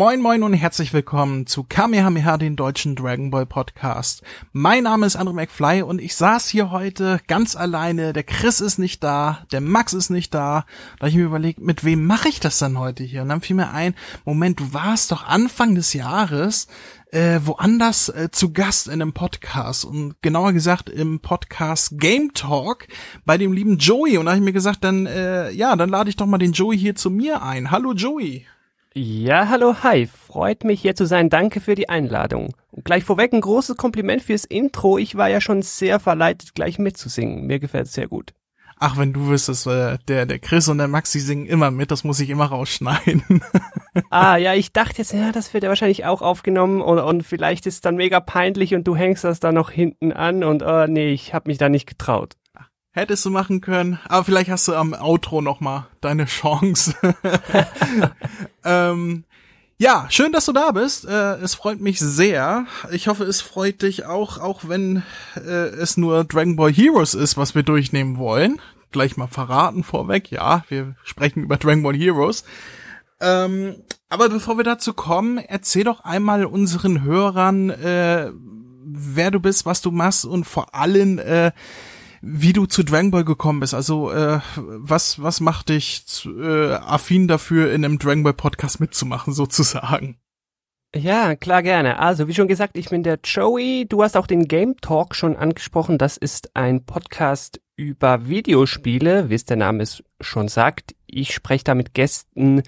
Moin moin und herzlich willkommen zu Kamehameha, den deutschen Dragon Ball Podcast. Mein Name ist Andrew McFly und ich saß hier heute ganz alleine. Der Chris ist nicht da, der Max ist nicht da. Da ich mir überlegt, mit wem mache ich das dann heute hier? Und dann fiel mir ein, Moment, du warst doch Anfang des Jahres äh, woanders äh, zu Gast in einem Podcast und genauer gesagt im Podcast Game Talk bei dem lieben Joey. Und da habe ich mir gesagt, dann äh, ja, dann lade ich doch mal den Joey hier zu mir ein. Hallo Joey. Ja, hallo, hi. Freut mich hier zu sein. Danke für die Einladung. Und gleich vorweg ein großes Kompliment fürs Intro. Ich war ja schon sehr verleitet, gleich mitzusingen. Mir gefällt es sehr gut. Ach, wenn du wüsstest, äh, der, der Chris und der Max, die singen immer mit, das muss ich immer rausschneiden. ah, ja, ich dachte jetzt, ja, das wird ja wahrscheinlich auch aufgenommen und, und vielleicht ist es dann mega peinlich und du hängst das dann noch hinten an und, oh, nee, ich habe mich da nicht getraut. Hättest du machen können, aber vielleicht hast du am Outro noch mal deine Chance. ähm, ja, schön, dass du da bist. Äh, es freut mich sehr. Ich hoffe, es freut dich auch, auch wenn äh, es nur Dragon Ball Heroes ist, was wir durchnehmen wollen. Gleich mal verraten vorweg. Ja, wir sprechen über Dragon Ball Heroes. Ähm, aber bevor wir dazu kommen, erzähl doch einmal unseren Hörern, äh, wer du bist, was du machst und vor allem, äh, wie du zu Dragon Ball gekommen bist. Also äh, was was macht dich äh, affin dafür, in einem Dragon Ball Podcast mitzumachen, sozusagen? Ja, klar gerne. Also, wie schon gesagt, ich bin der Joey. Du hast auch den Game Talk schon angesprochen. Das ist ein Podcast über Videospiele, wie es der Name es schon sagt. Ich spreche da mit Gästen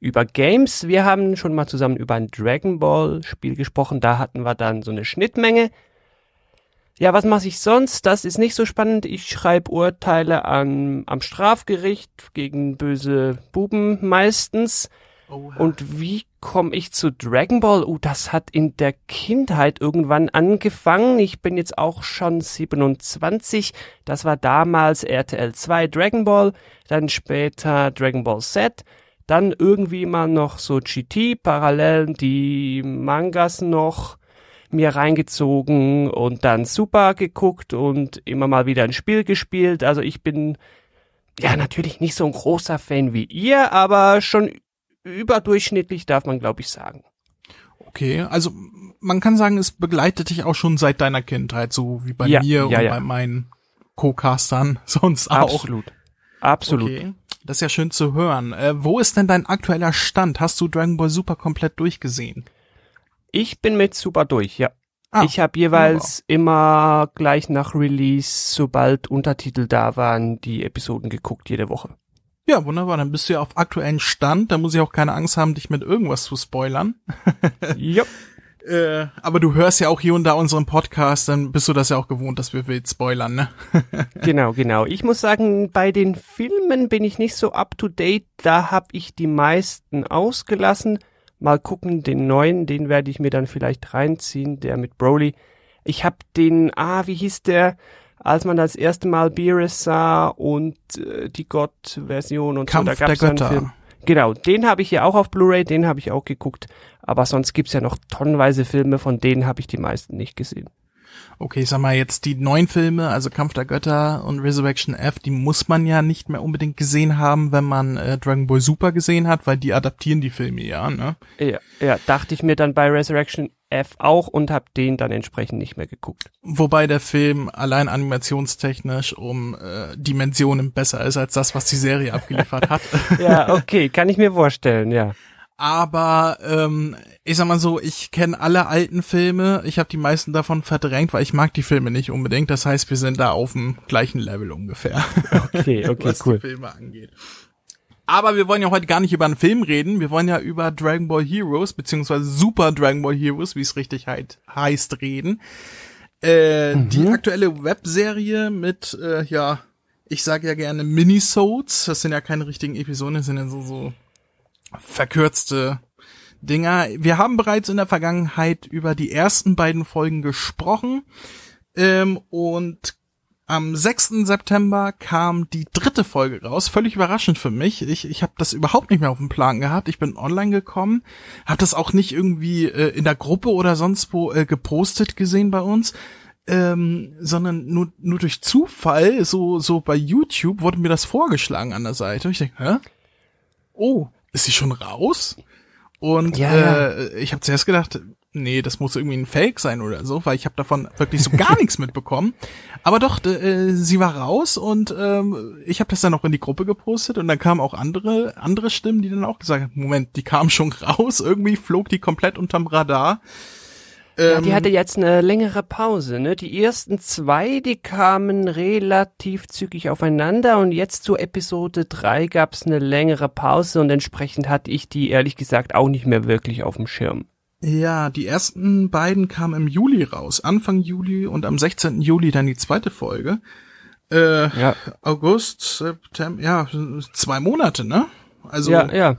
über Games. Wir haben schon mal zusammen über ein Dragon Ball Spiel gesprochen. Da hatten wir dann so eine Schnittmenge. Ja, was mache ich sonst? Das ist nicht so spannend. Ich schreibe Urteile an, am Strafgericht gegen böse Buben meistens. Oha. Und wie komme ich zu Dragon Ball? Oh, das hat in der Kindheit irgendwann angefangen. Ich bin jetzt auch schon 27. Das war damals RTL 2 Dragon Ball, dann später Dragon Ball Z, dann irgendwie mal noch so GT, parallel die Mangas noch mir reingezogen und dann super geguckt und immer mal wieder ein Spiel gespielt. Also ich bin ja natürlich nicht so ein großer Fan wie ihr, aber schon überdurchschnittlich darf man glaube ich sagen. Okay, also man kann sagen, es begleitet dich auch schon seit deiner Kindheit, so wie bei ja, mir ja, und ja. bei meinen Co-Castern sonst auch. Absolut. Absolut. Okay. Das ist ja schön zu hören. Äh, wo ist denn dein aktueller Stand? Hast du Dragon Ball Super komplett durchgesehen? Ich bin mit super durch, ja. Ah, ich habe jeweils wow. immer gleich nach Release, sobald Untertitel da waren, die Episoden geguckt, jede Woche. Ja, wunderbar. Dann bist du ja auf aktuellen Stand. Da muss ich auch keine Angst haben, dich mit irgendwas zu spoilern. ja. Äh, aber du hörst ja auch hier und da unseren Podcast, dann bist du das ja auch gewohnt, dass wir wild spoilern, ne? genau, genau. Ich muss sagen, bei den Filmen bin ich nicht so up to date. Da habe ich die meisten ausgelassen. Mal gucken, den neuen, den werde ich mir dann vielleicht reinziehen, der mit Broly. Ich habe den, ah, wie hieß der, als man das erste Mal Beerus sah und äh, die Gott-Version und Kampf so, da gab's der Götter. Film. Genau, den habe ich ja auch auf Blu-ray, den habe ich auch geguckt. Aber sonst gibt's ja noch tonnenweise Filme, von denen habe ich die meisten nicht gesehen. Okay, ich sag mal jetzt die neuen Filme, also Kampf der Götter und Resurrection F, die muss man ja nicht mehr unbedingt gesehen haben, wenn man äh, Dragon Ball Super gesehen hat, weil die adaptieren die Filme ja, ne? Ja, ja, dachte ich mir dann bei Resurrection F auch und hab den dann entsprechend nicht mehr geguckt. Wobei der Film allein animationstechnisch um äh, Dimensionen besser ist als das, was die Serie abgeliefert hat. ja, okay, kann ich mir vorstellen, ja aber ähm, ich sag mal so, ich kenne alle alten Filme, ich habe die meisten davon verdrängt, weil ich mag die Filme nicht unbedingt. Das heißt, wir sind da auf dem gleichen Level ungefähr. Okay, okay, was cool. die Filme angeht. Aber wir wollen ja heute gar nicht über einen Film reden, wir wollen ja über Dragon Ball Heroes, beziehungsweise Super Dragon Ball Heroes, wie es richtig halt heißt, reden. Äh, mhm. Die aktuelle Webserie mit, äh, ja, ich sage ja gerne Minisodes, das sind ja keine richtigen Episoden, das sind ja so, so verkürzte Dinger. Wir haben bereits in der Vergangenheit über die ersten beiden Folgen gesprochen ähm, und am 6. September kam die dritte Folge raus, völlig überraschend für mich. Ich, ich habe das überhaupt nicht mehr auf dem Plan gehabt. Ich bin online gekommen, habe das auch nicht irgendwie äh, in der Gruppe oder sonst wo äh, gepostet gesehen bei uns, ähm, sondern nur, nur durch Zufall, so, so bei YouTube wurde mir das vorgeschlagen an der Seite. Ich denke, hä? Oh, ist sie schon raus? Und Ja, äh, ich habe zuerst gedacht, nee, das muss irgendwie ein Fake sein oder so, weil ich habe davon wirklich so gar nichts mitbekommen. Aber doch, äh, sie war raus und ähm, ich habe das dann auch in die Gruppe gepostet und dann kamen auch andere andere Stimmen, die dann auch gesagt haben, Moment, die kam schon raus, irgendwie flog die komplett unterm Radar. Ja, Ähm, die hatte jetzt eine längere Pause, ne? Die ersten zwei, die kamen relativ zügig aufeinander und jetzt zur Episode drei gab's eine längere Pause und entsprechend hatte ich die ehrlich gesagt auch nicht mehr wirklich auf dem Schirm. Ja, die ersten beiden kamen im Juli raus, Anfang Juli und am 16. Juli dann die zweite Folge. Äh, Ja, August, September, ja, zwei Monate, ne? Also, ja, ja.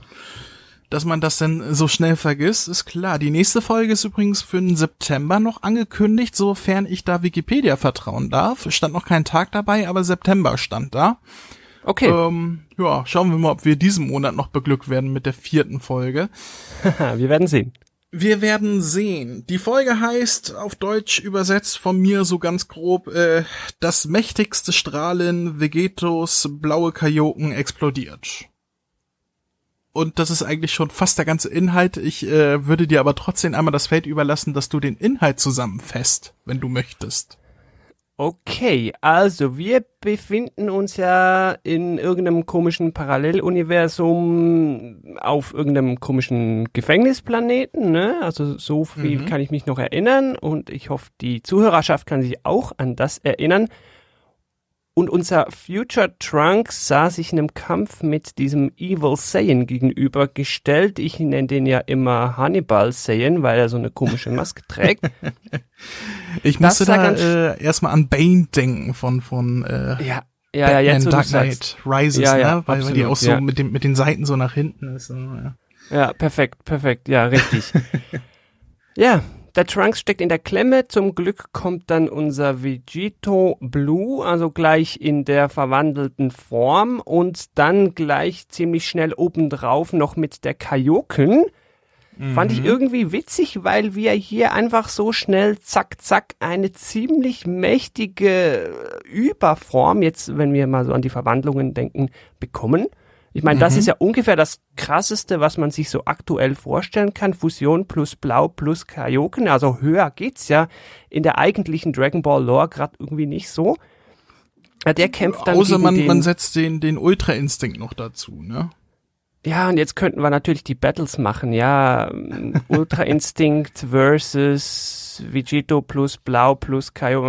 Dass man das denn so schnell vergisst, ist klar. Die nächste Folge ist übrigens für den September noch angekündigt, sofern ich da Wikipedia vertrauen darf. Stand noch kein Tag dabei, aber September stand da. Okay, Ähm, ja, schauen wir mal, ob wir diesen Monat noch beglückt werden mit der vierten Folge. wir werden sehen. Wir werden sehen. Die Folge heißt auf Deutsch übersetzt von mir so ganz grob äh, das mächtigste Strahlen Vegetos blaue Kajoken explodiert. Und das ist eigentlich schon fast der ganze Inhalt. Ich äh, würde dir aber trotzdem einmal das Feld überlassen, dass du den Inhalt zusammenfasst, wenn du möchtest. Okay, also wir befinden uns ja in irgendeinem komischen Paralleluniversum auf irgendeinem komischen Gefängnisplaneten, ne? Also so viel Mhm. kann ich mich noch erinnern und ich hoffe, die Zuhörerschaft kann sich auch an das erinnern. Und unser Future Trunks sah sich in einem Kampf mit diesem Evil Saiyan gegenübergestellt. Ich nenne den ja immer Hannibal Saiyan, weil er so eine komische Maske trägt. Ich Das musste da äh, erstmal an Bane denken von von äh, Ja, ja, ja, jetzt Dark. Knight Rises, Ja, ja, ne? Weil, weil die absolut, auch so ja. mit dem mit den Seiten so nach hinten ist. So, ja. Ja, perfekt, perfekt, ja, richtig. ja, der Trunks steckt in der Klemme. Zum Glück kommt dann unser Vegito Blue, also gleich in der verwandelten Form und dann gleich ziemlich schnell obendrauf noch mit der Kajoken. Fand ich irgendwie witzig, weil wir hier einfach so schnell zack, zack eine ziemlich mächtige Überform, jetzt wenn wir mal so an die Verwandlungen denken, bekommen. Ich meine, das ist ja ungefähr das krasseste, was man sich so aktuell vorstellen kann. Fusion plus Blau plus Kaioken. Also höher geht's ja in der eigentlichen Dragon Ball Lore gerade irgendwie nicht so. Der kämpft dann Außer man, man setzt den, den Ultra-Instinkt noch dazu, ne? Ja, und jetzt könnten wir natürlich die Battles machen, ja. Ultra Instinct versus Vegito plus Blau plus Kaio.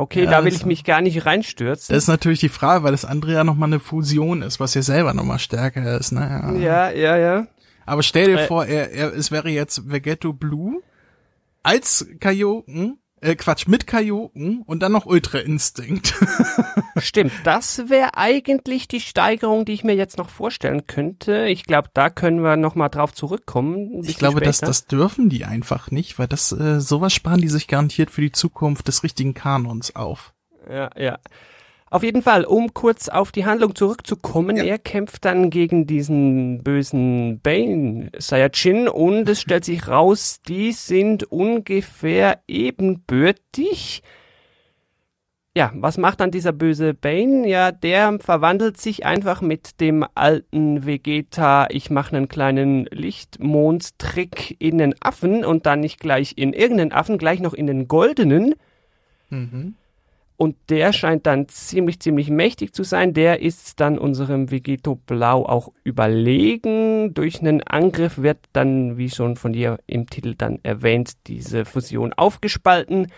Okay, Ja, da will ich mich gar nicht reinstürzen. Das ist natürlich die Frage, weil das andere ja nochmal eine Fusion ist, was ja selber nochmal stärker ist, ne? ja, ja, ja. Aber stell dir Äh, vor, er, er, es wäre jetzt Vegetto Blue als Kajoken, äh, Quatsch, mit Kajoken und dann noch Ultra Instinct. Stimmt, das wäre eigentlich die Steigerung, die ich mir jetzt noch vorstellen könnte. Ich glaube, da können wir noch mal drauf zurückkommen. ich glaube, das, das dürfen die einfach nicht, weil das, äh, sowas sparen die sich garantiert für die Zukunft des richtigen Kanons auf. Ja, ja. Auf jeden Fall, um kurz auf die Handlung zurückzukommen, Ja. er kämpft dann gegen diesen bösen Bane Saiyajin und es stellt sich raus, die sind ungefähr ebenbürtig. Ja, was macht dann dieser böse Bane? Ja, der verwandelt sich einfach mit dem alten Vegeta, ich mache einen kleinen Lichtmond-Trick in einen Affen und dann nicht gleich in irgendeinen Affen, gleich noch in den goldenen. Mhm. Und der scheint dann ziemlich, ziemlich mächtig zu sein. Der ist dann unserem Vegeto Blau auch überlegen. Durch einen Angriff wird dann, wie schon von dir im Titel dann erwähnt, diese Fusion aufgespalten.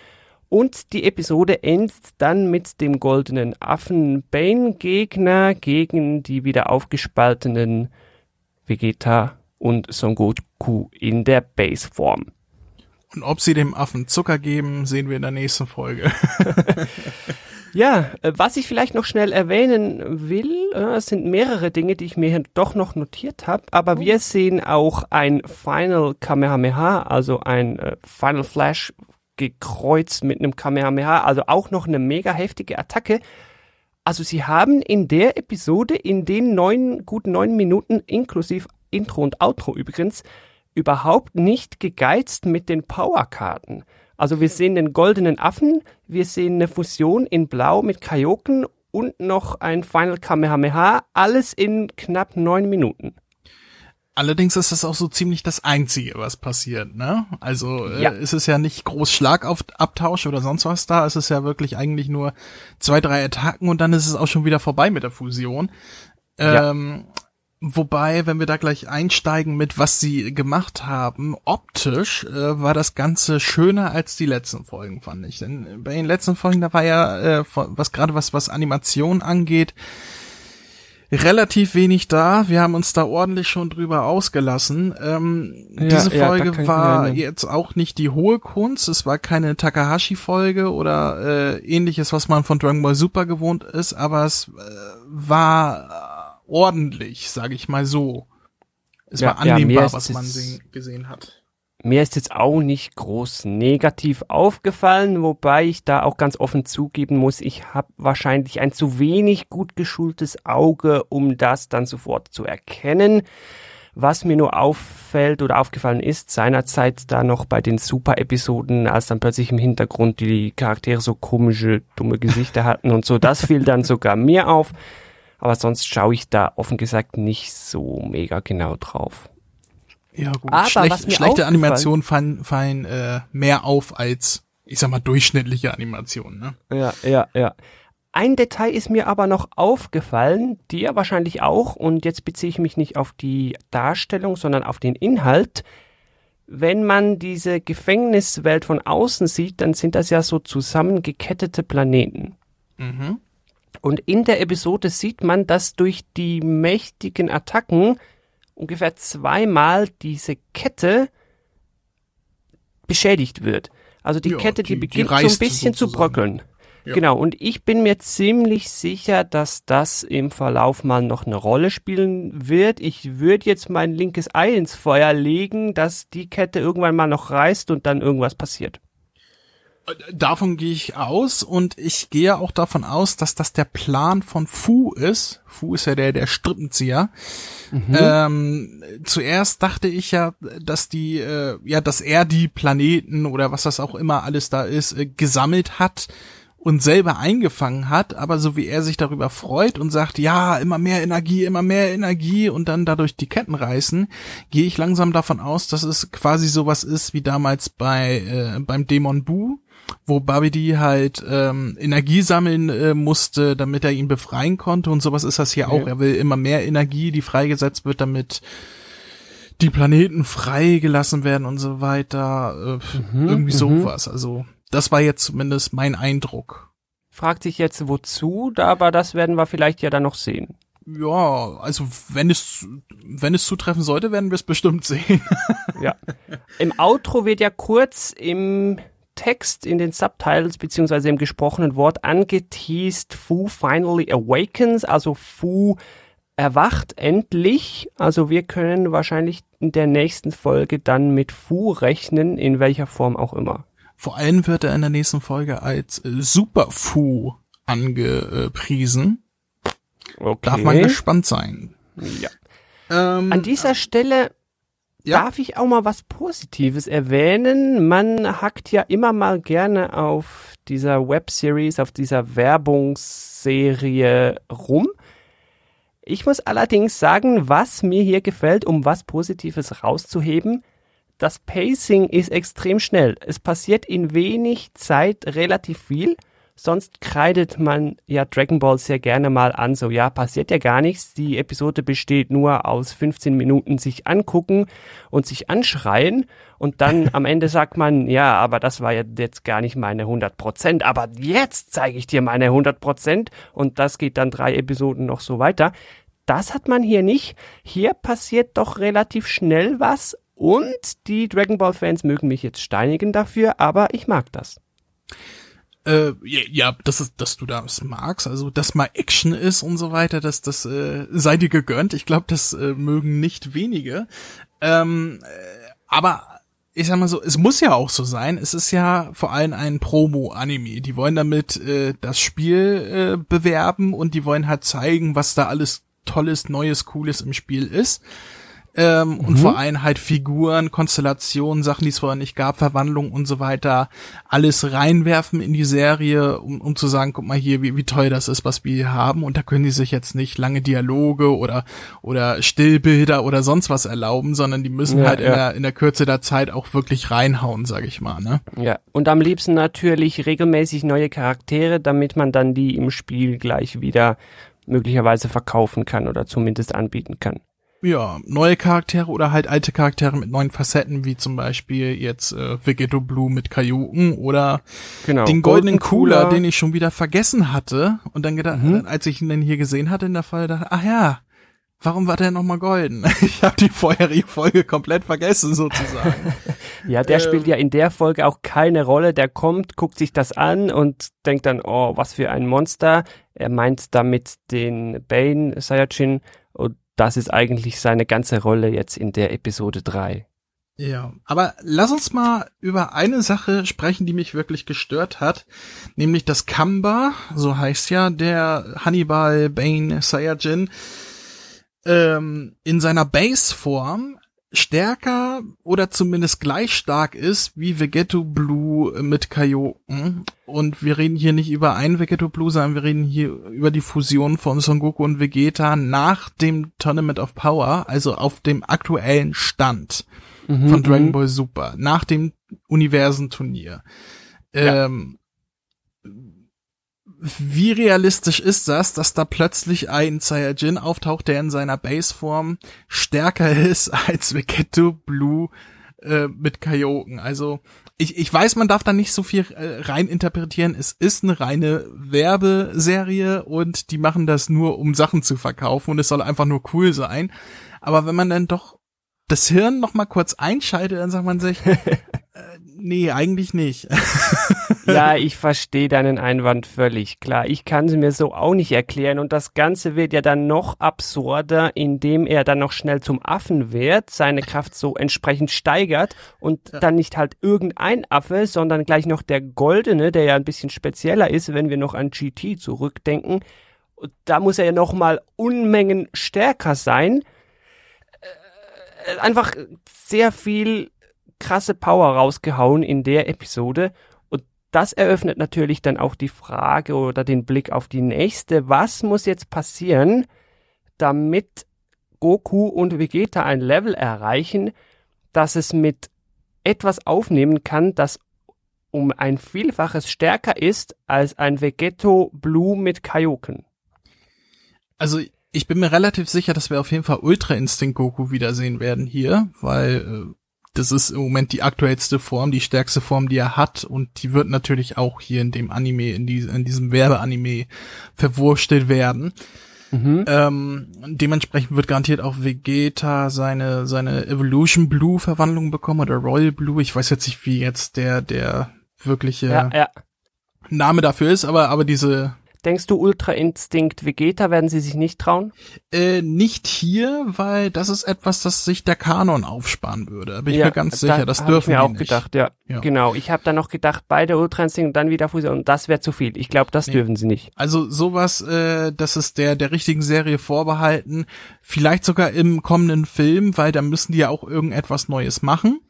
Und die Episode endet dann mit dem goldenen Affen Bane Gegner gegen die wieder aufgespaltenen Vegeta und Son Goku in der Baseform. Und ob sie dem Affen Zucker geben, sehen wir in der nächsten Folge. Ja, äh, was ich vielleicht noch schnell erwähnen will, äh, es sind mehrere Dinge, die ich mir hier doch noch notiert habe, aber wir sehen auch ein Final Kamehameha, also ein äh, Final Flash gekreuzt mit einem Kamehameha, also auch noch eine mega heftige Attacke. Also sie haben in der Episode, in den neun, guten neun Minuten, inklusive Intro und Outro übrigens, überhaupt nicht gegeizt mit den Powerkarten. Also wir sehen den goldenen Affen, wir sehen eine Fusion in Blau mit Kaioken und noch ein Final Kamehameha, alles in knapp neun Minuten. Allerdings ist das auch so ziemlich das Einzige, was passiert, ne? Also äh, Ja. ist es ja nicht groß Schlagabtausch oder sonst was da, es ist ja wirklich eigentlich nur zwei, drei Attacken und dann ist es auch schon wieder vorbei mit der Fusion. Ja. Wobei, wenn wir da gleich einsteigen mit was sie gemacht haben, optisch äh, war das Ganze schöner als die letzten Folgen, fand ich. Denn bei den letzten Folgen, da war ja, äh, was gerade was, was Animation angeht, relativ wenig da. Wir haben uns da ordentlich schon drüber ausgelassen. Ähm, Ja, diese ja, Folge mich war jetzt auch nicht die hohe Kunst. Es war keine Takahashi-Folge oder äh, ähnliches, was man von Dragon Ball Super gewohnt ist, aber es äh, war ordentlich, sage ich mal so. Es Ja, war ja, annehmbar, ist was man es- sehen, gesehen hat. Mir ist jetzt auch nicht groß negativ aufgefallen, wobei ich da auch ganz offen zugeben muss, ich habe wahrscheinlich ein zu wenig gut geschultes Auge, um das dann sofort zu erkennen. Was mir nur auffällt oder aufgefallen ist, seinerzeit da noch bei den Super-Episoden, als dann plötzlich im Hintergrund die Charaktere so komische, dumme Gesichter hatten und so, das fiel dann sogar mir auf. Aber sonst schaue ich da offen gesagt nicht so mega genau drauf. Ja gut, Aber Schlecht, was mir schlechte Animationen fallen, fallen äh, mehr auf als, ich sag mal, durchschnittliche Animationen. Ne? Ja, ja, ja. Ein Detail ist mir aber noch aufgefallen, dir wahrscheinlich auch, und jetzt beziehe ich mich nicht auf die Darstellung, sondern auf den Inhalt. Wenn man diese Gefängniswelt von außen sieht, dann sind das ja so zusammengekettete Planeten. Mhm. Und in der Episode sieht man, dass durch die mächtigen Attacken ungefähr zweimal diese Kette beschädigt wird. Also die Ja, Kette, die, die- die beginnt so ein bisschen zu sozusagen. bröckeln. Ja. Genau, und ich bin mir ziemlich sicher, dass das im Verlauf mal noch eine Rolle spielen wird. Ich würde jetzt mein linkes Ei ins Feuer legen, dass die Kette irgendwann mal noch reißt und dann irgendwas passiert. Davon gehe ich aus und ich gehe auch davon aus, dass das der Plan von Fu ist. Fu ist ja der, der Strippenzieher. Ähm, zuerst dachte ich ja, dass die, äh, ja, dass er die Planeten oder was das auch immer alles da ist, äh, gesammelt hat und selber eingefangen hat, aber so wie er sich darüber freut und sagt, ja, immer mehr Energie, immer mehr Energie und dann dadurch die Ketten reißen, gehe ich langsam davon aus, dass es quasi sowas ist wie damals bei äh, beim Dämon Bu, wo Babidi halt ähm, Energie sammeln äh, musste, damit er ihn befreien konnte und sowas ist das hier auch. Er will immer mehr Energie, die freigesetzt wird, damit die Planeten freigelassen werden und so weiter. Äh, irgendwie sowas. Also das war jetzt zumindest mein Eindruck. Fragt sich jetzt wozu, aber das werden wir vielleicht ja dann noch sehen. Ja, also wenn es wenn es zutreffen sollte, werden wir es bestimmt sehen. Ja. Im Outro wird ja kurz im Text, in den Subtitles beziehungsweise im gesprochenen Wort angeteased, Fu finally awakens, also Fu erwacht endlich. Also wir können wahrscheinlich in der nächsten Folge dann mit Fu rechnen, in welcher Form auch immer. Vor allem wird er in der nächsten Folge als äh, Superfu angepriesen. Okay. Darf man gespannt sein. ja. Ähm, An dieser Stelle Ja. darf ich auch mal was Positives erwähnen. Man hackt ja immer mal gerne auf dieser Webseries, auf dieser Werbungsserie rum. Ich muss allerdings sagen, was mir hier gefällt, um was Positives rauszuheben, das Pacing ist extrem schnell. Es passiert in wenig Zeit relativ viel. Sonst kreidet man ja Dragon Ball sehr gerne mal an, so ja, passiert ja gar nichts. Die Episode besteht nur aus 15 Minuten sich angucken und sich anschreien. Und dann am Ende sagt man, ja, aber das war ja jetzt gar nicht meine 100 Prozent. Aber jetzt zeige ich dir meine 100 Prozent. Und das geht dann drei Episoden noch so weiter. Das hat man hier nicht. Hier passiert doch relativ schnell was. Und die Dragon Ball Fans mögen mich jetzt steinigen dafür, aber ich mag das. Äh, ja, das ist, dass du das magst, also dass mal Action ist und so weiter, dass das äh, sei dir gegönnt. Ich glaube, das äh, mögen nicht wenige. Ähm, äh, aber ich sag mal so, es muss ja auch so sein. Es ist ja vor allem ein Promo-Anime. Die wollen damit äh, das Spiel äh, bewerben und die wollen halt zeigen, was da alles Tolles, Neues, Cooles im Spiel ist. Ähm, mhm. Und vor allem halt Figuren, Konstellationen, Sachen, die es vorher nicht gab, Verwandlungen und so weiter, alles reinwerfen in die Serie, um, um zu sagen, guck mal hier, wie, wie toll das ist, was wir hier haben. Und da können die sich jetzt nicht lange Dialoge oder, oder Stillbilder oder sonst was erlauben, sondern die müssen ja, halt ja. in, der, in der Kürze der Zeit auch wirklich reinhauen, sag ich mal. Ne? Ja, und am liebsten natürlich regelmäßig neue Charaktere, damit man dann die im Spiel gleich wieder möglicherweise verkaufen kann oder zumindest anbieten kann. Ja, neue Charaktere oder halt alte Charaktere mit neuen Facetten, wie zum Beispiel jetzt äh, Vegeto Blue mit Kajuken oder genau. den goldenen Cooler, den ich schon wieder vergessen hatte und dann gedacht, mhm. als ich ihn dann hier gesehen hatte in der Folge, dachte, ach ja, warum war der nochmal golden? Ich habe die vorherige Folge komplett vergessen sozusagen. ja, der ähm, spielt ja in der Folge auch keine Rolle. Der kommt, guckt sich das an und denkt dann, oh, was für ein Monster. Er meint damit den Bane Sayajin und das ist eigentlich seine ganze Rolle jetzt in der Episode 3. Ja, aber lass uns mal über eine Sache sprechen, die mich wirklich gestört hat, nämlich das Kamba, so heißt ja der Hannibal Bane Saiyajin, ähm, in seiner Base-Form stärker oder zumindest gleich stark ist wie Vegeto Blue mit Kaioken. Und wir reden hier nicht über ein Vegeto Blue, sondern wir reden hier über die Fusion von Son Goku und Vegeta nach dem Tournament of Power, also auf dem aktuellen Stand mhm, von Dragon mhm. Ball Super, nach dem Universenturnier. Ja. Wie realistisch ist das, dass da plötzlich ein Saiyajin auftaucht, der in seiner Baseform stärker ist als Vegetto Blue äh, mit Kaioken? Also ich, ich weiß, man darf da nicht so viel äh, rein interpretieren. Es ist eine reine Werbeserie und die machen das nur, um Sachen zu verkaufen und es soll einfach nur cool sein. Aber wenn man dann doch das Hirn noch mal kurz einschaltet, dann sagt man sich, äh, nee, eigentlich nicht. ja, ich verstehe deinen Einwand völlig. Klar, ich kann sie mir so auch nicht erklären und das Ganze wird ja dann noch absurder, indem er dann noch schnell zum Affen wird, seine Kraft so entsprechend steigert und ja. dann nicht halt irgendein Affe, sondern gleich noch der goldene, der ja ein bisschen spezieller ist, wenn wir noch an GT zurückdenken. Da muss er ja noch mal Unmengen stärker sein. Äh, einfach sehr viel krasse Power rausgehauen in der Episode das eröffnet natürlich dann auch die Frage oder den Blick auf die nächste. Was muss jetzt passieren, damit Goku und Vegeta ein Level erreichen, dass es mit etwas aufnehmen kann, das um ein Vielfaches stärker ist als ein Vegeto Blue mit Kaioken? Also ich bin mir relativ sicher, dass wir auf jeden Fall Ultra Instinct Goku wiedersehen werden hier, weil äh, das ist im Moment die aktuellste Form, die stärkste Form, die er hat und die wird natürlich auch hier in dem Anime, in, die, in diesem Werbeanime verwurstelt werden. Mhm. Ähm, dementsprechend wird garantiert auch Vegeta seine seine Evolution Blue Verwandlung bekommen oder Royal Blue. Ich weiß jetzt nicht, wie jetzt der der wirkliche ja, ja. Name dafür ist, aber aber diese Denkst du, Ultra Instinct Vegeta werden sie sich nicht trauen? Äh, nicht hier, weil das ist etwas, das sich der Kanon aufsparen würde. Da bin ich mir ganz sicher, das dürfen wir auch nicht. gedacht, ja. ja. Genau, ich habe da noch gedacht, beide Ultra Instinct und dann wieder Fusion und das wäre zu viel. Ich glaube, das nee. dürfen sie nicht. Also sowas, äh, das ist der der richtigen Serie vorbehalten, vielleicht sogar im kommenden Film, weil da müssen die ja auch irgendetwas Neues machen.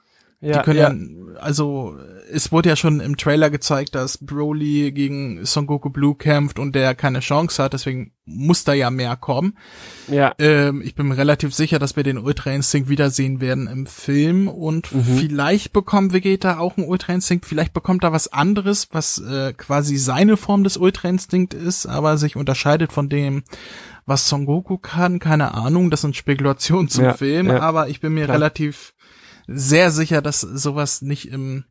Ja, die können ja. ja, also es wurde ja schon im Trailer gezeigt, dass Broly gegen Son Goku Blue kämpft und der keine Chance hat, deswegen muss da ja mehr kommen. Ja. Ähm, ich bin mir relativ sicher, dass wir den Ultra Instinct wiedersehen werden im Film und mhm. vielleicht bekommt Vegeta auch einen Ultra Instinct, vielleicht bekommt er was anderes, was äh, quasi seine Form des Ultra Instinct ist, aber sich unterscheidet von dem, was Son Goku kann, keine Ahnung, das sind Spekulationen zum ja, Film, ja. aber ich bin mir Klar. relativ sehr sicher, dass sowas nicht im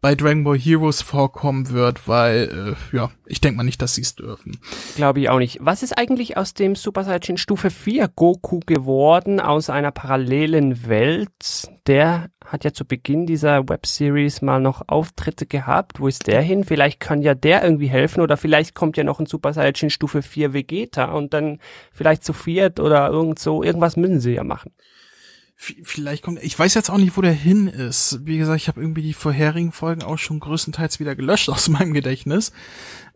bei Dragon Ball Heroes vorkommen wird, weil äh, ja, ich denke mal nicht, dass sie es dürfen. Glaube ich auch nicht. Was ist eigentlich aus dem Super Saiyan Stufe 4 Goku geworden aus einer parallelen Welt? Der hat ja zu Beginn dieser Webseries mal noch Auftritte gehabt. Wo ist der hin? Vielleicht kann ja der irgendwie helfen oder vielleicht kommt ja noch ein Super Saiyan Stufe 4 Vegeta und dann vielleicht zu viert oder irgend so. Irgendwas müssen sie ja machen. Vielleicht kommt, ich weiß jetzt auch nicht, wo der hin ist. Wie gesagt, ich habe irgendwie die vorherigen Folgen auch schon größtenteils wieder gelöscht aus meinem Gedächtnis.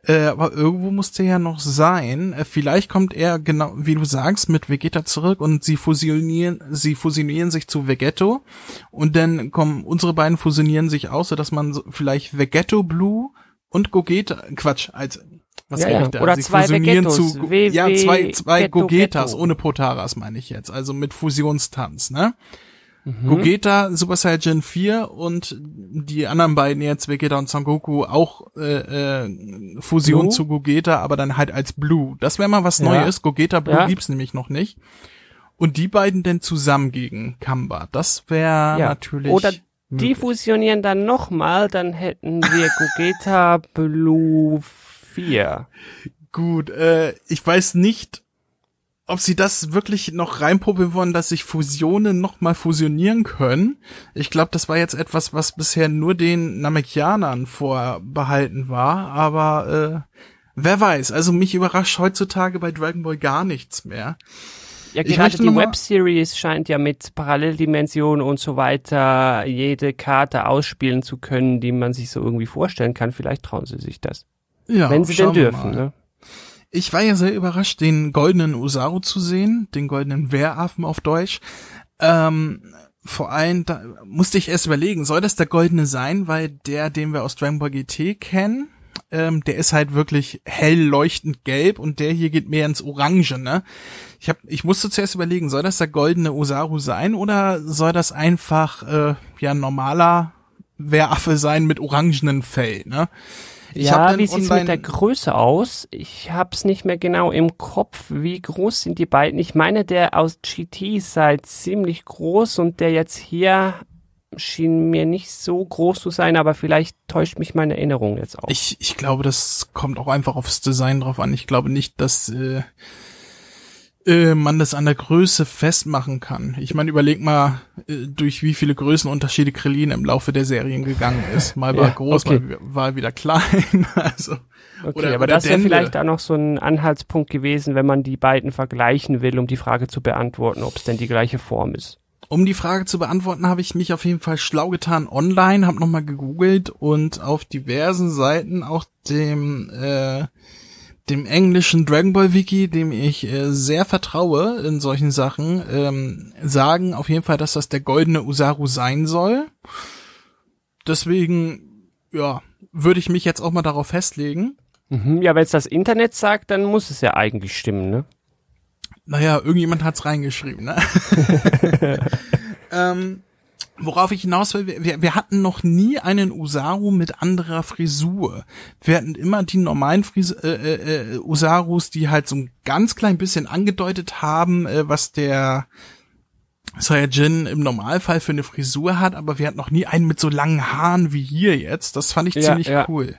Äh, aber irgendwo muss der ja noch sein. Äh, vielleicht kommt er genau, wie du sagst, mit Vegeta zurück und sie fusionieren, sie fusionieren sich zu Vegetto und dann kommen unsere beiden fusionieren sich aus, so dass man so vielleicht Vegetto Blue und Gogeta, Quatsch, als was ja, ja. Oder sie zwei Vegettos. Zu, w ja, zwei, zwei Gogetas ohne Potaras meine ich jetzt. Also mit Fusionstanz, ne? Mhm. Gogeta, Super Saiyan 4 und die anderen beiden jetzt, Vegeta und Son Goku, auch äh, äh, Fusion Blue? zu Gogeta, aber dann halt als Blue. Das wäre mal was ja. Neues. Gogeta Blue ja. gibt's nämlich noch nicht. Und die beiden denn zusammen gegen Kamba. Das wäre ja. natürlich. Oder die fusionieren dann nochmal, dann hätten wir Gogeta Blue 4. Gut, äh, ich weiß nicht, ob sie das wirklich noch reinprobieren wollen, dass sich Fusionen nochmal fusionieren können. Ich glaube, das war jetzt etwas, was bisher nur den Namekianern vorbehalten war, aber äh, wer weiß. Also mich überrascht heutzutage bei Dragon Ball gar nichts mehr. Ja, gerade die Webseries scheint ja mit Paralleldimensionen und so weiter jede Karte ausspielen zu können, die man sich so irgendwie vorstellen kann. Vielleicht trauen sie sich das. Ja, wenn sie denn dürfen. Ne? Ich war ja sehr überrascht, den goldenen Usaru zu sehen, den goldenen Wehraffen auf Deutsch. Ähm, vor allem, da musste ich erst überlegen, soll das der goldene sein, weil der, den wir aus Dragon Ball GT kennen, ähm, der ist halt wirklich hell leuchtend gelb und der hier geht mehr ins Orange, ne? Ich hab, ich musste zuerst überlegen, soll das der goldene Usaru sein oder soll das einfach äh, ja normaler Wehraffe sein mit orangenen Fell, ne? Ich ja, wie sieht's mit der Größe aus? Ich hab's nicht mehr genau im Kopf. Wie groß sind die beiden? Ich meine, der aus GT sei ziemlich groß und der jetzt hier schien mir nicht so groß zu sein, aber vielleicht täuscht mich meine Erinnerung jetzt auch. Ich, ich glaube, das kommt auch einfach aufs Design drauf an. Ich glaube nicht, dass äh, äh, man das an der Größe festmachen kann. Ich meine, überleg mal, äh, durch wie viele Größenunterschiede Krillin im Laufe der Serien gegangen ist. Mal war ja, groß, okay. mal war wieder klein. also, okay, oder, aber oder das wäre vielleicht auch noch so ein Anhaltspunkt gewesen, wenn man die beiden vergleichen will, um die Frage zu beantworten, ob es denn die gleiche Form ist. Um die Frage zu beantworten, habe ich mich auf jeden Fall schlau getan online, habe nochmal gegoogelt und auf diversen Seiten auch dem äh, dem englischen Dragon Ball Wiki, dem ich äh, sehr vertraue in solchen Sachen, ähm, sagen auf jeden Fall, dass das der goldene Usaru sein soll. Deswegen, ja, würde ich mich jetzt auch mal darauf festlegen. Mhm, ja, wenn es das Internet sagt, dann muss es ja eigentlich stimmen, ne? Naja, irgendjemand hat's reingeschrieben, ne? ähm, Worauf ich hinaus will, wir, wir hatten noch nie einen Usaru mit anderer Frisur. Wir hatten immer die normalen Fris äh, äh, äh, Usarus, die halt so ein ganz klein bisschen angedeutet haben, äh, was der Saiyajin im Normalfall für eine Frisur hat, aber wir hatten noch nie einen mit so langen Haaren wie hier jetzt. Das fand ich ja, ziemlich ja. cool.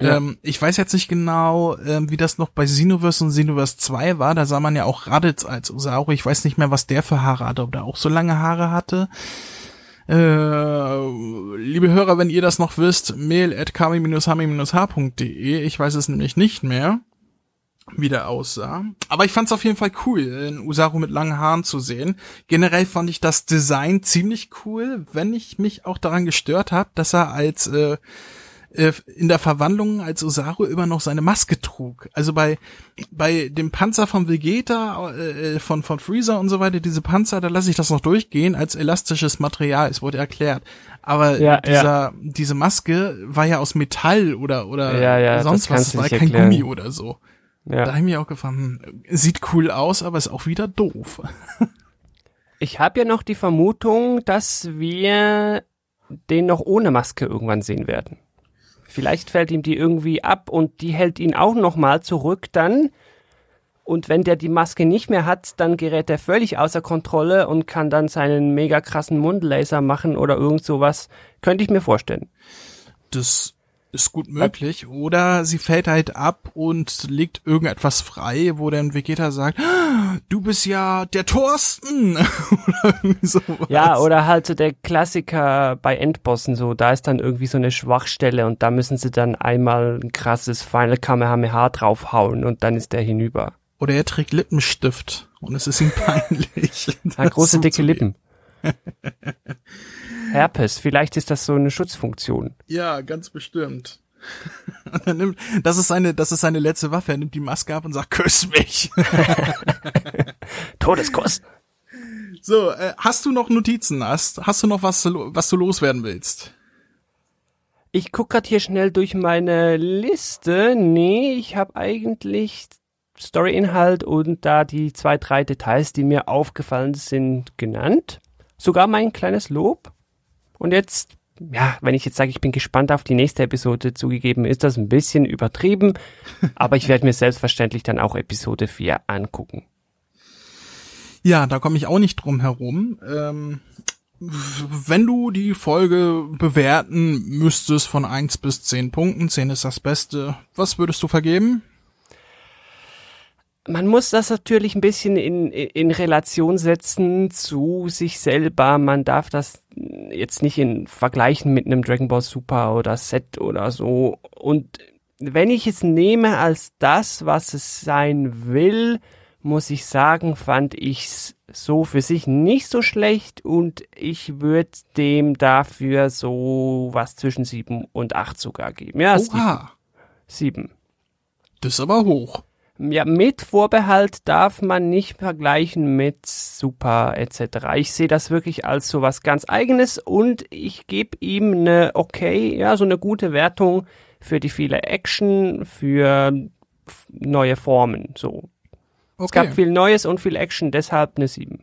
Ja. Ähm, ich weiß jetzt nicht genau, ähm, wie das noch bei Xenoverse und Xenoverse 2 war. Da sah man ja auch Raditz als Usaru. Ich weiß nicht mehr, was der für Haare hatte, ob der auch so lange Haare hatte. Äh, liebe Hörer, wenn ihr das noch wisst, mail at kami-hami-h.de. Ich weiß es nämlich nicht mehr, wie der aussah. Aber ich fand es auf jeden Fall cool, einen Usaru mit langen Haaren zu sehen. Generell fand ich das Design ziemlich cool, wenn ich mich auch daran gestört habe, dass er als äh, äh, in der Verwandlung als Osaru immer noch seine Maske trug. Also bei bei dem Panzer von Vegeta, äh, von von Freezer und so weiter, diese Panzer, da lasse ich das noch durchgehen als elastisches Material. Es wurde erklärt. Aber ja, dieser ja. diese Maske war ja aus Metall oder oder ja, ja, sonst was. Es war kein erklären. Gummi oder so. Ja. Da habe ich mir auch gefragt, hm, sieht cool aus, aber ist auch wieder doof. ich habe ja noch die Vermutung, dass wir den noch ohne Maske irgendwann sehen werden. Vielleicht fällt ihm die irgendwie ab und die hält ihn auch nochmal zurück dann. Und wenn der die Maske nicht mehr hat, dann gerät er völlig außer Kontrolle und kann dann seinen mega krassen Mundlaser machen oder irgend sowas. Könnte ich mir vorstellen. Das ist gut möglich. Oder sie fällt halt ab und legt irgendetwas frei, wo dann Vegeta sagt, du bist ja der Thorsten. oder sowas. Ja, oder halt so der Klassiker bei Endbossen so, da ist dann irgendwie so eine Schwachstelle und da müssen sie dann einmal ein krasses Final Kamehameha draufhauen und dann ist der hinüber. Oder er trägt Lippenstift und es ist ihm peinlich. Ja, große dicke Lippen. Herpes, vielleicht ist das so eine Schutzfunktion. Ja, ganz bestimmt. nimmt, das ist seine, das ist seine letzte Waffe. Er nimmt die Maske ab und sagt, küss mich. Todeskuss. So, äh, hast du noch Notizen? Hast, hast du noch was, was du loswerden willst? Ich guck grad hier schnell durch meine Liste. Nee, ich habe eigentlich Story-Inhalt und da die zwei, drei Details, die mir aufgefallen sind, genannt. Sogar mein kleines Lob. Und jetzt, ja, wenn ich jetzt sage, ich bin gespannt auf die nächste Episode, zugegeben ist das ein bisschen übertrieben, aber ich werde mir selbstverständlich dann auch Episode 4 angucken. Ja, da komme ich auch nicht drum herum. Ähm, wenn du die Folge bewerten müsstest von eins bis zehn Punkten, zehn ist das Beste, was würdest du vergeben? Man muss das natürlich ein bisschen in, in Relation setzen zu sich selber. Man darf das jetzt nicht in vergleichen mit einem Dragon Ball Super oder Set oder so. Und wenn ich es nehme als das, was es sein will, muss ich sagen, fand ich's so für sich nicht so schlecht und ich würde dem dafür so was zwischen sieben und acht sogar geben. Ja, Oha. sieben. Das ist aber hoch. Ja, mit Vorbehalt darf man nicht vergleichen mit Super etc. Ich sehe das wirklich als so was ganz eigenes und ich gebe ihm eine okay, ja, so eine gute Wertung für die viele Action, für neue Formen, so. Okay. Es gab viel Neues und viel Action, deshalb eine 7.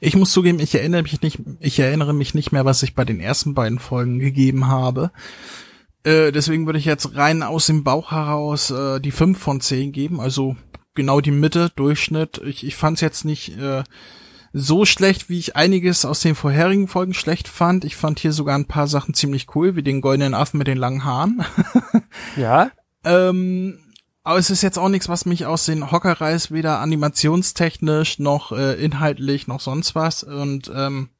Ich muss zugeben, ich erinnere mich nicht, ich erinnere mich nicht mehr, was ich bei den ersten beiden Folgen gegeben habe. Äh, deswegen würde ich jetzt rein aus dem Bauch heraus äh, die 5 von 10 geben, also genau die Mitte, Durchschnitt. Ich, ich fand es jetzt nicht äh, so schlecht, wie ich einiges aus den vorherigen Folgen schlecht fand. Ich fand hier sogar ein paar Sachen ziemlich cool, wie den goldenen Affen mit den langen Haaren. ja. ähm, aber es ist jetzt auch nichts, was mich aus den Hocker reißt, weder animationstechnisch noch äh, inhaltlich noch sonst was. Und ähm,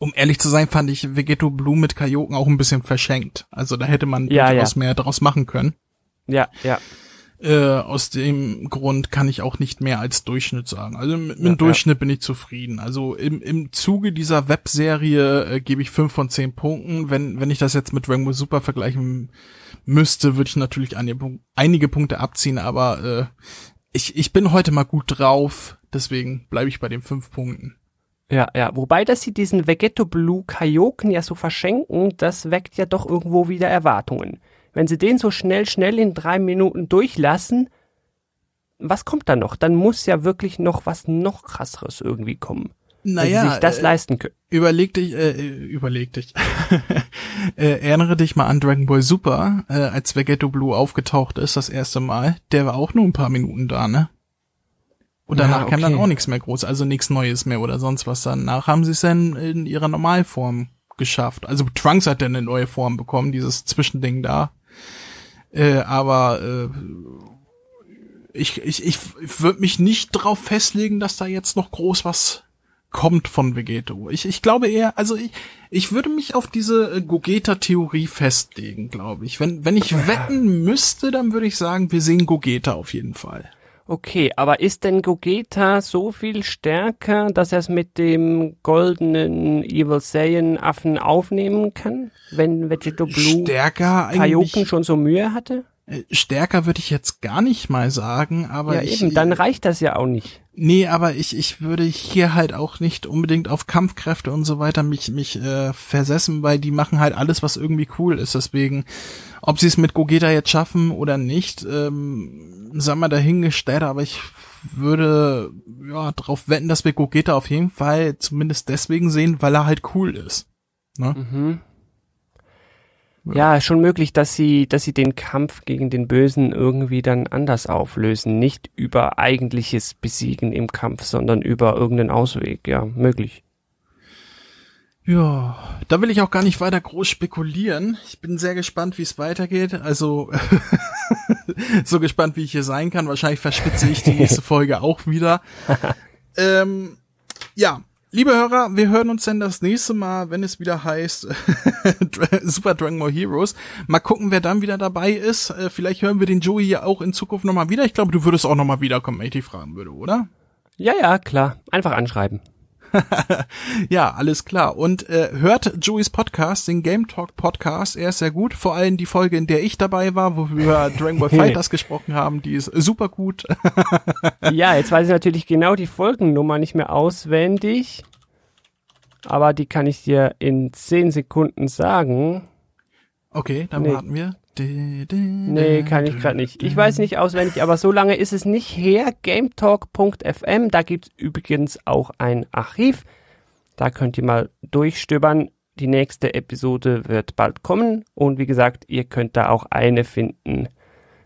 um ehrlich zu sein, fand ich Vegeto Blue mit Kajoken auch ein bisschen verschenkt. Also da hätte man ja, durchaus ja. mehr draus machen können. Ja, ja. Äh, aus dem Grund kann ich auch nicht mehr als Durchschnitt sagen. Also mit, mit ja, Durchschnitt bin ich zufrieden. Also im, im Zuge dieser Webserie äh, gebe ich fünf von zehn Punkten. Wenn, wenn ich das jetzt mit Dragon Ball Super vergleichen müsste, würde ich natürlich einige, einige Punkte abziehen, aber äh, ich, ich bin heute mal gut drauf, deswegen bleibe ich bei den fünf Punkten. Ja, ja. Wobei, dass sie diesen Vegetto Blue Kaioken ja so verschenken, das weckt ja doch irgendwo wieder Erwartungen. Wenn sie den so schnell, schnell in drei Minuten durchlassen, was kommt da noch? Dann muss ja wirklich noch was noch krasseres irgendwie kommen. Naja, sich das äh, leisten können. Überleg dich, äh, überleg dich. äh, erinnere dich mal an Dragon Ball Super, äh, als Vegetto Blue aufgetaucht ist das erste Mal. Der war auch nur ein paar Minuten da, ne? Und danach ja, okay. kam dann auch nichts mehr groß, also nichts Neues mehr oder sonst was. Danach haben sie es dann in ihrer Normalform geschafft. Also Trunks hat dann eine neue Form bekommen, dieses Zwischending da. Äh, aber äh, ich, ich, ich würde mich nicht drauf festlegen, dass da jetzt noch groß was kommt von Vegeto. Ich, ich glaube eher, also ich, ich würde mich auf diese äh, Gogeta-Theorie festlegen, glaube ich. Wenn, wenn ich wetten müsste, dann würde ich sagen, wir sehen Gogeta auf jeden Fall. Okay, aber ist denn Gogeta so viel stärker, dass er es mit dem goldenen Evil Saiyan Affen aufnehmen kann, wenn Vegeto Blue stärker Kaioken schon so Mühe hatte? Äh, stärker würde ich jetzt gar nicht mal sagen, aber ja ich, eben, dann reicht das ja auch nicht. Nee, aber ich ich würde hier halt auch nicht unbedingt auf Kampfkräfte und so weiter mich mich äh, versessen, weil die machen halt alles, was irgendwie cool ist. Deswegen ob sie es mit Gogeta jetzt schaffen oder nicht, ähm, sei mal dahingestellt, aber ich würde ja darauf wetten, dass wir Gogeta auf jeden Fall zumindest deswegen sehen, weil er halt cool ist. Ne? Mhm. Ja. schon möglich, dass sie, dass sie den Kampf gegen den Bösen irgendwie dann anders auflösen. Nicht über eigentliches Besiegen im Kampf, sondern über irgendeinen Ausweg. Ja, möglich. Ja, da will ich auch gar nicht weiter groß spekulieren. Ich bin sehr gespannt, wie es weitergeht. Also so gespannt, wie ich hier sein kann. Wahrscheinlich verspitze ich die nächste Folge auch wieder. ähm, ja, liebe Hörer, wir hören uns dann das nächste Mal, wenn es wieder heißt Super Dragon Ball Heroes. Mal gucken, wer dann wieder dabei ist. Äh, vielleicht hören wir den Joey ja auch in Zukunft nochmal wieder. Ich glaube, du würdest auch nochmal wiederkommen, wenn ich dich fragen würde, oder? Ja, ja, klar. Einfach anschreiben. ja, alles klar. Und äh, hört Joeys Podcast, den Game Talk Podcast. Er ist sehr gut. Vor allem die Folge, in der ich dabei war, wo wir über Dragon Ball Fighters gesprochen haben, die ist super gut. ja, jetzt weiß ich natürlich genau die Folgennummer nicht mehr auswendig. Aber die kann ich dir in zehn Sekunden sagen. Okay, dann nee. warten wir. Nee, kann ich gerade nicht. Ich weiß nicht auswendig, aber so lange ist es nicht her. GameTalk.fm, da gibt's übrigens auch ein Archiv. Da könnt ihr mal durchstöbern. Die nächste Episode wird bald kommen. Und wie gesagt, ihr könnt da auch eine finden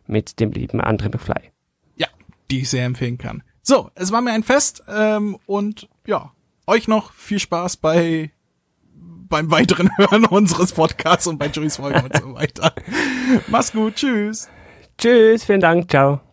mit dem lieben André McFly. Ja, die ich sehr empfehlen kann. So, es war mir ein Fest ähm, und ja, euch noch viel Spaß bei beim weiteren Hören unseres Podcasts und bei Joey's Folgen und so weiter. Mach's gut, tschüss. Tschüss, vielen Dank, ciao.